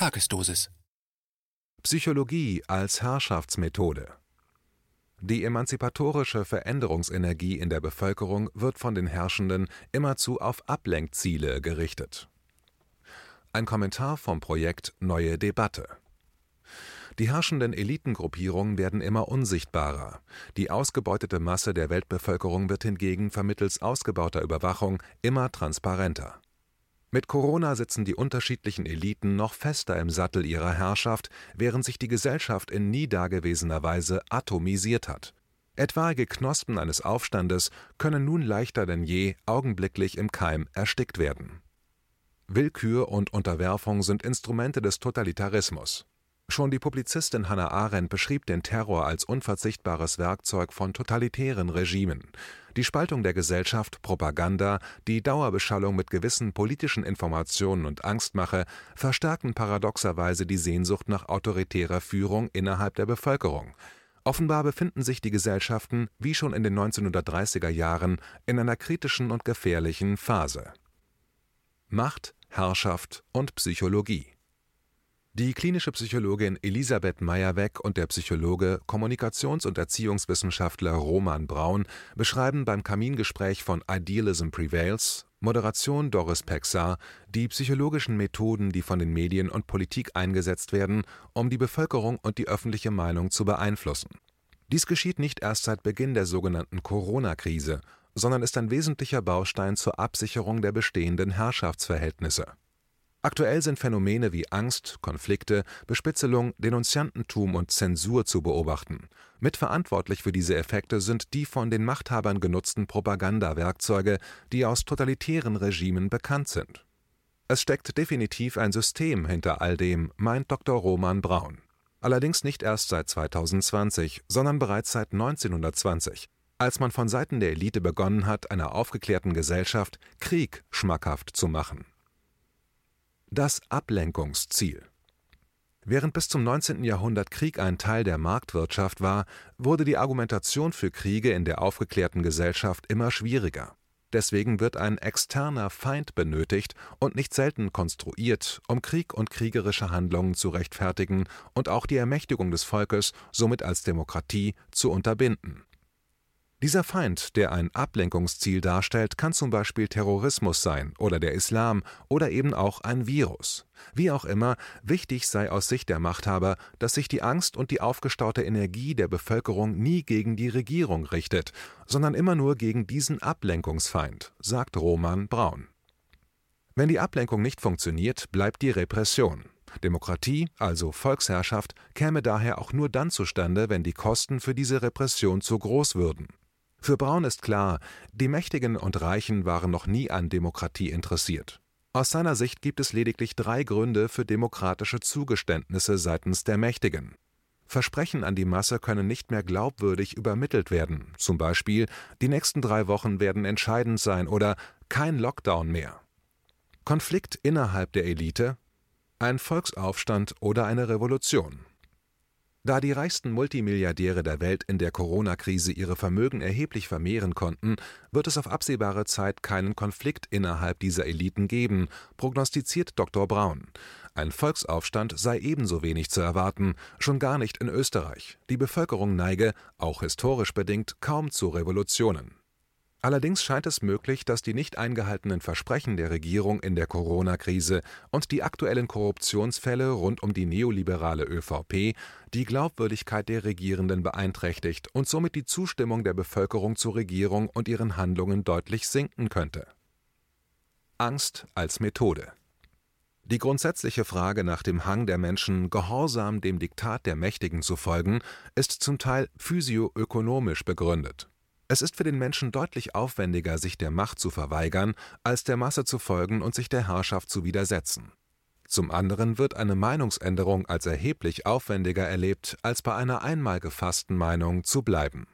Tagesdosis. Psychologie als Herrschaftsmethode. Die emanzipatorische Veränderungsenergie in der Bevölkerung wird von den Herrschenden immerzu auf Ablenkziele gerichtet. Ein Kommentar vom Projekt Neue Debatte. Die herrschenden Elitengruppierungen werden immer unsichtbarer. Die ausgebeutete Masse der Weltbevölkerung wird hingegen vermittels ausgebauter Überwachung immer transparenter. Mit Corona sitzen die unterschiedlichen Eliten noch fester im Sattel ihrer Herrschaft, während sich die Gesellschaft in nie dagewesener Weise atomisiert hat. Etwaige Knospen eines Aufstandes können nun leichter denn je augenblicklich im Keim erstickt werden. Willkür und Unterwerfung sind Instrumente des Totalitarismus. Schon die Publizistin Hannah Arendt beschrieb den Terror als unverzichtbares Werkzeug von totalitären Regimen. Die Spaltung der Gesellschaft, Propaganda, die Dauerbeschallung mit gewissen politischen Informationen und Angstmache verstärken paradoxerweise die Sehnsucht nach autoritärer Führung innerhalb der Bevölkerung. Offenbar befinden sich die Gesellschaften, wie schon in den 1930er Jahren, in einer kritischen und gefährlichen Phase. Macht, Herrschaft und Psychologie die klinische Psychologin Elisabeth Meyer-Weck und der Psychologe, Kommunikations- und Erziehungswissenschaftler Roman Braun beschreiben beim Kamingespräch von Idealism Prevails (Moderation Doris Pexar) die psychologischen Methoden, die von den Medien und Politik eingesetzt werden, um die Bevölkerung und die öffentliche Meinung zu beeinflussen. Dies geschieht nicht erst seit Beginn der sogenannten Corona-Krise, sondern ist ein wesentlicher Baustein zur Absicherung der bestehenden Herrschaftsverhältnisse Aktuell sind Phänomene wie Angst, Konflikte, Bespitzelung, Denunziantentum und Zensur zu beobachten. Mitverantwortlich für diese Effekte sind die von den Machthabern genutzten Propagandawerkzeuge, die aus totalitären Regimen bekannt sind. Es steckt definitiv ein System hinter all dem, meint Dr. Roman Braun. Allerdings nicht erst seit 2020, sondern bereits seit 1920, als man von Seiten der Elite begonnen hat, einer aufgeklärten Gesellschaft Krieg schmackhaft zu machen das Ablenkungsziel Während bis zum 19. Jahrhundert Krieg ein Teil der Marktwirtschaft war, wurde die Argumentation für Kriege in der aufgeklärten Gesellschaft immer schwieriger. Deswegen wird ein externer Feind benötigt und nicht selten konstruiert, um Krieg und kriegerische Handlungen zu rechtfertigen und auch die Ermächtigung des Volkes somit als Demokratie zu unterbinden dieser Feind, der ein Ablenkungsziel darstellt, kann zum Beispiel Terrorismus sein oder der Islam oder eben auch ein Virus. Wie auch immer, wichtig sei aus Sicht der Machthaber, dass sich die Angst und die aufgestaute Energie der Bevölkerung nie gegen die Regierung richtet, sondern immer nur gegen diesen Ablenkungsfeind, sagt Roman Braun. Wenn die Ablenkung nicht funktioniert, bleibt die Repression. Demokratie, also Volksherrschaft, käme daher auch nur dann zustande, wenn die Kosten für diese Repression zu groß würden. Für Braun ist klar, die Mächtigen und Reichen waren noch nie an Demokratie interessiert. Aus seiner Sicht gibt es lediglich drei Gründe für demokratische Zugeständnisse seitens der Mächtigen. Versprechen an die Masse können nicht mehr glaubwürdig übermittelt werden, zum Beispiel die nächsten drei Wochen werden entscheidend sein oder kein Lockdown mehr. Konflikt innerhalb der Elite, ein Volksaufstand oder eine Revolution. Da die reichsten Multimilliardäre der Welt in der Corona-Krise ihre Vermögen erheblich vermehren konnten, wird es auf absehbare Zeit keinen Konflikt innerhalb dieser Eliten geben, prognostiziert Dr. Braun. Ein Volksaufstand sei ebenso wenig zu erwarten, schon gar nicht in Österreich. Die Bevölkerung neige, auch historisch bedingt, kaum zu Revolutionen Allerdings scheint es möglich, dass die nicht eingehaltenen Versprechen der Regierung in der Corona-Krise und die aktuellen Korruptionsfälle rund um die neoliberale ÖVP die Glaubwürdigkeit der Regierenden beeinträchtigt und somit die Zustimmung der Bevölkerung zur Regierung und ihren Handlungen deutlich sinken könnte. Angst als Methode Die grundsätzliche Frage nach dem Hang der Menschen, gehorsam dem Diktat der Mächtigen zu folgen, ist zum Teil physioökonomisch begründet es ist für den Menschen deutlich aufwendiger, sich der Macht zu verweigern, als der Masse zu folgen und sich der Herrschaft zu widersetzen. Zum anderen wird eine Meinungsänderung als erheblich aufwendiger erlebt, als bei einer einmal gefassten Meinung zu bleiben.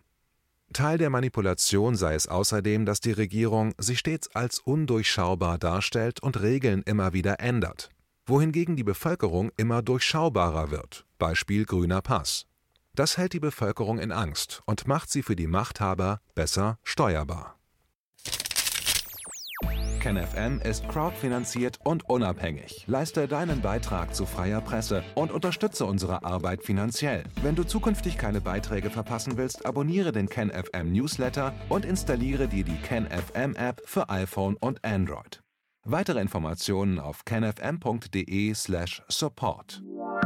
Teil der Manipulation sei es außerdem, dass die Regierung sich stets als undurchschaubar darstellt und Regeln immer wieder ändert, wohingegen die Bevölkerung immer durchschaubarer wird, Beispiel grüner Pass. Das hält die Bevölkerung in Angst und macht sie für die Machthaber besser steuerbar KenFM ist crowdfinanziert und unabhängig. Leiste deinen Beitrag zu freier Presse und unterstütze unsere Arbeit finanziell. Wenn du zukünftig keine Beiträge verpassen willst, abonniere den KenFM Newsletter und installiere dir die KenFM App für iPhone und Android. Weitere Informationen auf kenfm.de/support.